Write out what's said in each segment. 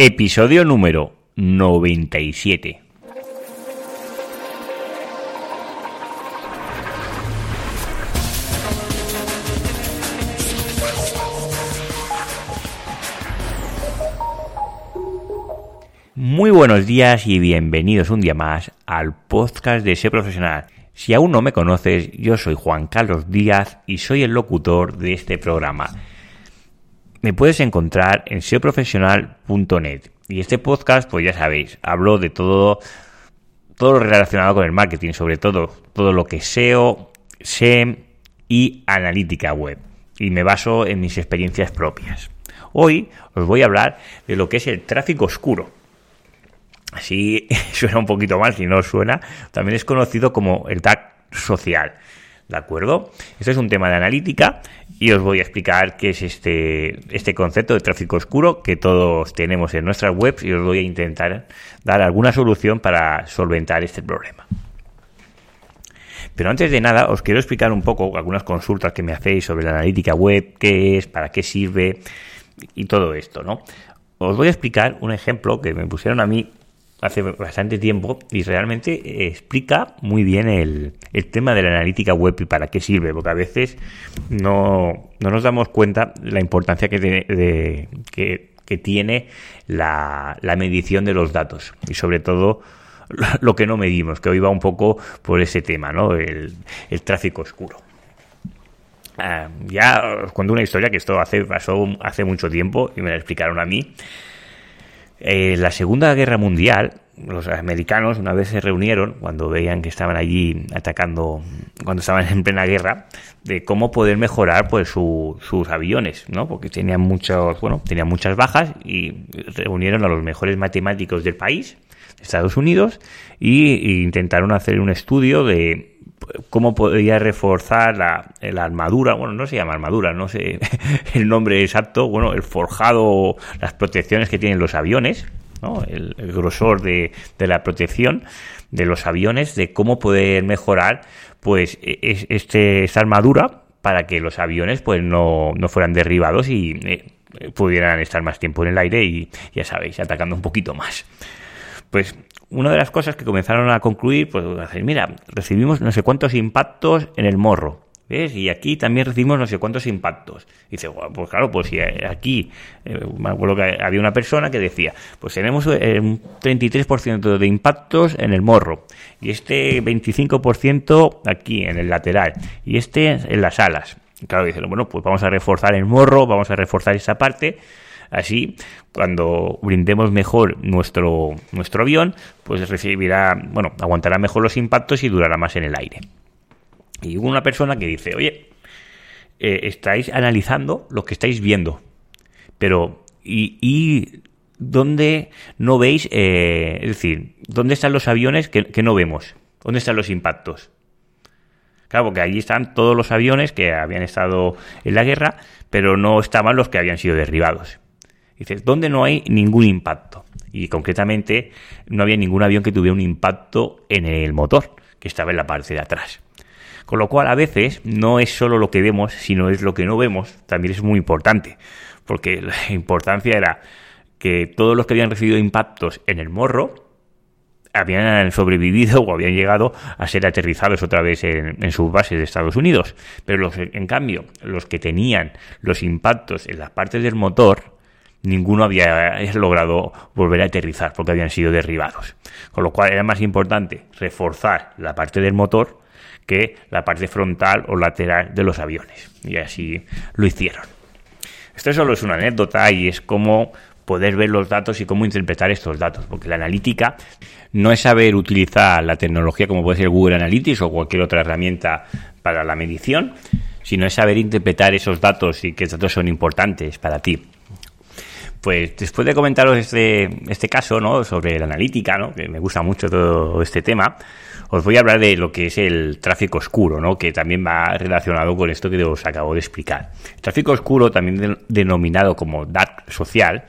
Episodio número 97. Muy buenos días y bienvenidos un día más al podcast de SEO Profesional. Si aún no me conoces, yo soy Juan Carlos Díaz y soy el locutor de este programa me puedes encontrar en seoprofesional.net. Y este podcast, pues ya sabéis, hablo de todo, todo lo relacionado con el marketing, sobre todo todo lo que SEO, SEM y analítica web. Y me baso en mis experiencias propias. Hoy os voy a hablar de lo que es el tráfico oscuro. Así suena un poquito mal, si no suena. También es conocido como el tag social. ¿De acuerdo? Este es un tema de analítica y os voy a explicar qué es este, este concepto de tráfico oscuro que todos tenemos en nuestras webs y os voy a intentar dar alguna solución para solventar este problema. Pero antes de nada, os quiero explicar un poco algunas consultas que me hacéis sobre la analítica web, qué es, para qué sirve y todo esto, ¿no? Os voy a explicar un ejemplo que me pusieron a mí hace bastante tiempo y realmente explica muy bien el, tema de la analítica web y para qué sirve, porque a veces no, nos damos cuenta la importancia que, de, que, tiene la, medición de los datos y sobre todo lo que no medimos, que hoy va un poco por ese tema, ¿no? el, tráfico oscuro. Ah, ya os cuento una historia que esto hace, pasó hace mucho tiempo y me la explicaron a mí. Eh, la Segunda Guerra Mundial, los americanos una vez se reunieron cuando veían que estaban allí atacando, cuando estaban en plena guerra, de cómo poder mejorar pues sus aviones, ¿no? Porque tenían muchos, bueno, tenían muchas bajas y reunieron a los mejores matemáticos del país, Estados Unidos, y, intentaron hacer un estudio de cómo podía reforzar la, armadura, bueno, no se llama armadura, no sé el nombre exacto, bueno, el forjado, las protecciones que tienen los aviones, ¿no? el, grosor de, la protección de los aviones, de cómo poder mejorar pues e, este, esta armadura para que los aviones pues no, no fueran derribados y eh, pudieran estar más tiempo en el aire y ya sabéis, atacando un poquito más. Pues una de las cosas que comenzaron a concluir, pues mira, recibimos no sé cuántos impactos en el morro. ¿Ves? Y aquí también recibimos no sé cuántos impactos. Y dice, pues claro, pues si aquí, eh, me acuerdo que había una persona que decía, pues tenemos eh, un 33% de impactos en el morro, y este 25% aquí en el lateral, y este en las alas. claro, dice, bueno, pues vamos a reforzar el morro, vamos a reforzar esa parte, Así, cuando brindemos mejor nuestro, nuestro avión, pues recibirá, bueno, aguantará mejor los impactos y durará más en el aire. Y hubo una persona que dice, oye, eh, estáis analizando lo que estáis viendo, pero ¿y, dónde no veis, eh, es decir, dónde están los aviones que, que no vemos? ¿Dónde están los impactos? Claro, porque allí están todos los aviones que habían estado en la guerra, pero no estaban los que habían sido derribados. Dices, ¿dónde no hay ningún impacto? Y concretamente no había ningún avión que tuviera un impacto en el motor, que estaba en la parte de atrás. Con lo cual a veces no es solo lo que vemos, sino es lo que no vemos, también es muy importante, porque la importancia era que todos los que habían recibido impactos en el morro habían sobrevivido o habían llegado a ser aterrizados otra vez en, en, sus bases de Estados Unidos. Pero los, en cambio, los que tenían los impactos en las partes del motor, ninguno había logrado volver a aterrizar porque habían sido derribados. Con lo cual era más importante reforzar la parte del motor que la parte frontal o lateral de los aviones. Y así lo hicieron. Esto solo es una anécdota y es cómo poder ver los datos y cómo interpretar estos datos, porque la analítica no es saber utilizar la tecnología como puede ser Google Analytics o cualquier otra herramienta para la medición, sino es saber interpretar esos datos y qué datos son importantes para ti. Pues después de comentaros este, este caso, ¿no? Sobre la analítica, ¿no? Que me gusta mucho todo este tema, os voy a hablar de lo que es el tráfico oscuro, ¿no? Que también va relacionado con esto que os acabo de explicar. El tráfico oscuro, también denominado como dark social,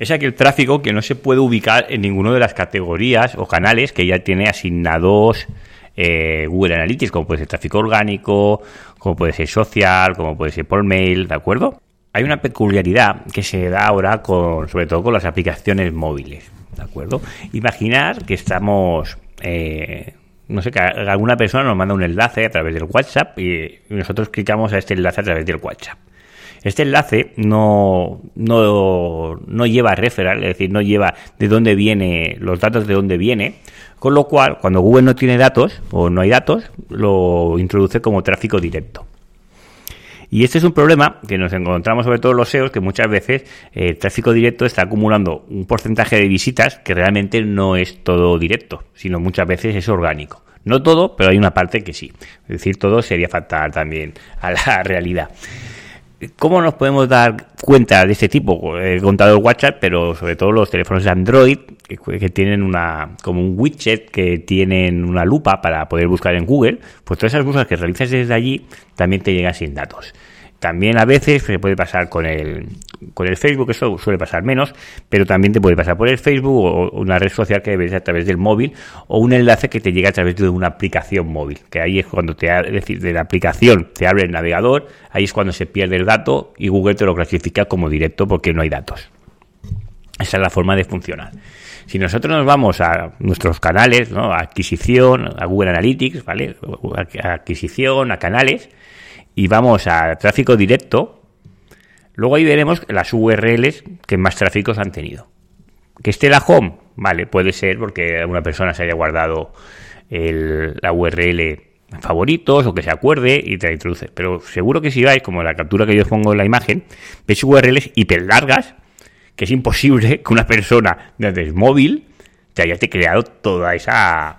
es aquel tráfico que no se puede ubicar en ninguna de las categorías o canales que ya tiene asignados eh, Google Analytics, como puede ser tráfico orgánico, como puede ser social, como puede ser por mail, ¿de acuerdo? Hay una peculiaridad que se da ahora con, sobre todo con las aplicaciones móviles, ¿de acuerdo? Imaginar que estamos, eh, no sé, que alguna persona nos manda un enlace a través del WhatsApp y nosotros clicamos a este enlace a través del WhatsApp. Este enlace no, no, no lleva referral, es decir, no lleva de dónde viene, los datos de dónde viene, con lo cual, cuando Google no tiene datos o no hay datos, lo introduce como tráfico directo. Y este es un problema que nos encontramos sobre todo los SEOs, que muchas veces eh, el tráfico directo está acumulando un porcentaje de visitas que realmente no es todo directo, sino muchas veces es orgánico. No todo, pero hay una parte que sí. Es decir, todo sería fatal también a la realidad. ¿Cómo nos podemos dar cuenta de este tipo? El WhatsApp, pero sobre todo los teléfonos de Android que, tienen una como un widget que tienen una lupa para poder buscar en Google, pues todas esas búsquedas que realizas desde allí también te llegan sin datos. También a veces se puede pasar con el, con el Facebook, eso suele pasar menos, pero también te puede pasar por el Facebook o una red social que ves a través del móvil o un enlace que te llega a través de una aplicación móvil, que ahí es cuando te, decir, de la aplicación te abre el navegador, ahí es cuando se pierde el dato y Google te lo clasifica como directo porque no hay datos. Esa es la forma de funcionar. Si nosotros nos vamos a nuestros canales, ¿no? a adquisición, a Google Analytics, ¿vale? A adquisición, a canales, y vamos a tráfico directo, luego ahí veremos las URLs que más tráficos han tenido. Que esté la home, vale, puede ser porque una persona se haya guardado la URL favoritos o que se acuerde y te la introduce. Pero seguro que si vais, como la captura que yo os pongo en la imagen, veis URLs hiper largas, que es imposible que una persona desde el móvil te haya creado toda esa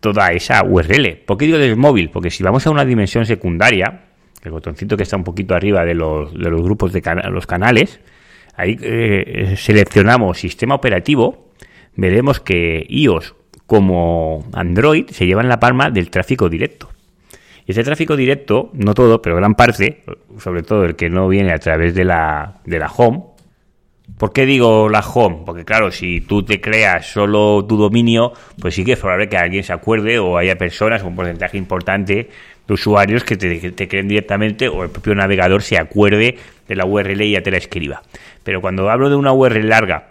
toda esa URL. ¿Por qué digo desde el móvil? Porque si vamos a una dimensión secundaria, el botoncito que está un poquito arriba de los, de los grupos de los canales, ahí eh, seleccionamos sistema operativo, veremos que iOS como Android se llevan la palma del tráfico directo. Y ese tráfico directo, no todo, pero gran parte, sobre todo el que no viene a través de la, de la home, ¿Por qué digo la home? Porque claro, si tú te creas solo tu dominio, pues sí que es probable que alguien se acuerde o haya personas, un porcentaje importante de usuarios que te, creen directamente o el propio navegador se acuerde de la URL y ya te la escriba. Pero cuando hablo de una URL larga,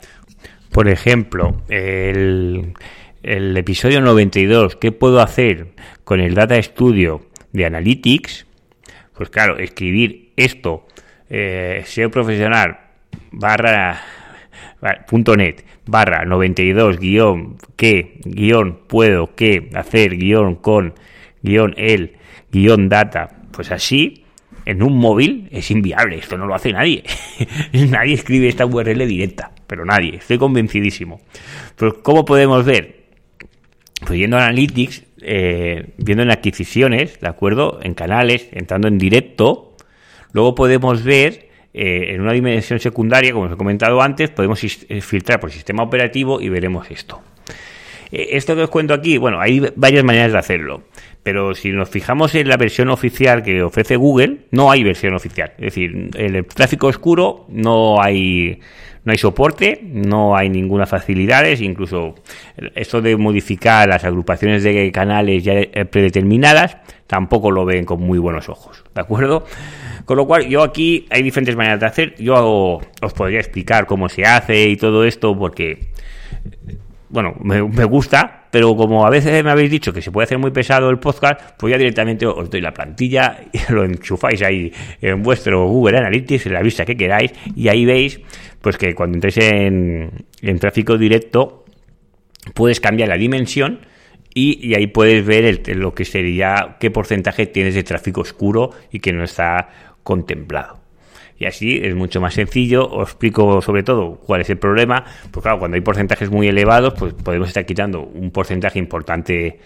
por ejemplo, el, episodio 92, ¿qué puedo hacer con el Data Studio de Analytics? Pues claro, escribir esto, eh, SEO profesional barra punto net barra 92 guion que guion puedo que hacer guion con guion el guion data, pues así, en un móvil es inviable, esto no lo hace nadie. nadie escribe esta URL directa, pero nadie, estoy convencidísimo. Pues ¿cómo podemos ver? Pues yendo a Analytics, eh, viendo en adquisiciones, ¿de acuerdo? En canales, entrando en directo, luego podemos ver eh, en una dimensión secundaria, como os he comentado antes, podemos eh, filtrar por sistema operativo y veremos esto. Esto que os cuento aquí, bueno, hay varias maneras de hacerlo. Pero si nos fijamos en la versión oficial que ofrece Google, no hay versión oficial. Es decir, el tráfico oscuro no hay, no hay soporte, no hay ninguna facilidades, incluso esto de modificar las agrupaciones de canales ya predeterminadas, tampoco lo ven con muy buenos ojos. ¿De acuerdo? Con lo cual, yo aquí hay diferentes maneras de hacer. Yo os podría explicar cómo se hace y todo esto, porque bueno, me, gusta, pero como a veces me habéis dicho que se puede hacer muy pesado el podcast, pues ya directamente os doy la plantilla y lo enchufáis ahí en vuestro Google Analytics, en la vista que queráis, y ahí veis pues que cuando entréis en, tráfico directo puedes cambiar la dimensión y, ahí puedes ver lo que sería qué porcentaje tienes de tráfico oscuro y que no está contemplado y así es mucho más sencillo. Os explico sobre todo cuál es el problema. Pues claro, cuando hay porcentajes muy elevados, pues podemos estar quitando un porcentaje importante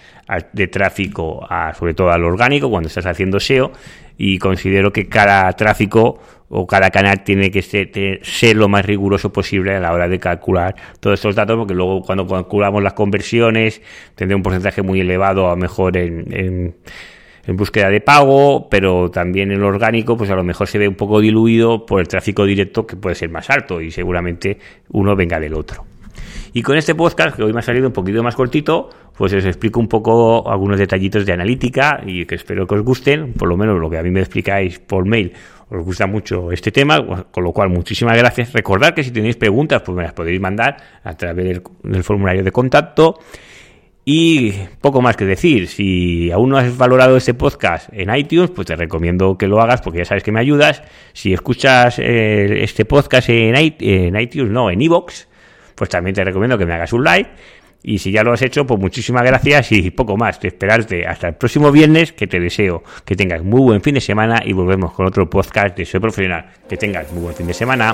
de tráfico, a, sobre todo al orgánico, cuando estás haciendo SEO. Y considero que cada tráfico o cada canal tiene que ser, lo más riguroso posible a la hora de calcular todos estos datos, porque luego cuando calculamos las conversiones tendré un porcentaje muy elevado, a lo mejor en en búsqueda de pago, pero también el orgánico, pues a lo mejor se ve un poco diluido por el tráfico directo que puede ser más alto y seguramente uno venga del otro. Y con este podcast, que hoy me ha salido un poquito más cortito, pues os explico un poco algunos detallitos de analítica y que espero que os gusten, por lo menos lo que a mí me explicáis por mail. Os gusta mucho este tema, con lo cual muchísimas gracias. Recordad que si tenéis preguntas, pues me las podéis mandar a través del formulario de contacto. Y poco más que decir, si aún no has valorado este podcast en iTunes, pues te recomiendo que lo hagas porque ya sabes que me ayudas. Si escuchas eh, este podcast en, iTunes, no, en iVoox, pues también te recomiendo que me hagas un like. Y si ya lo has hecho, pues muchísimas gracias y poco más. Te esperarte hasta el próximo viernes, que te deseo que tengas muy buen fin de semana y volvemos con otro podcast de Soy Profesional. Que tengas muy buen fin de semana.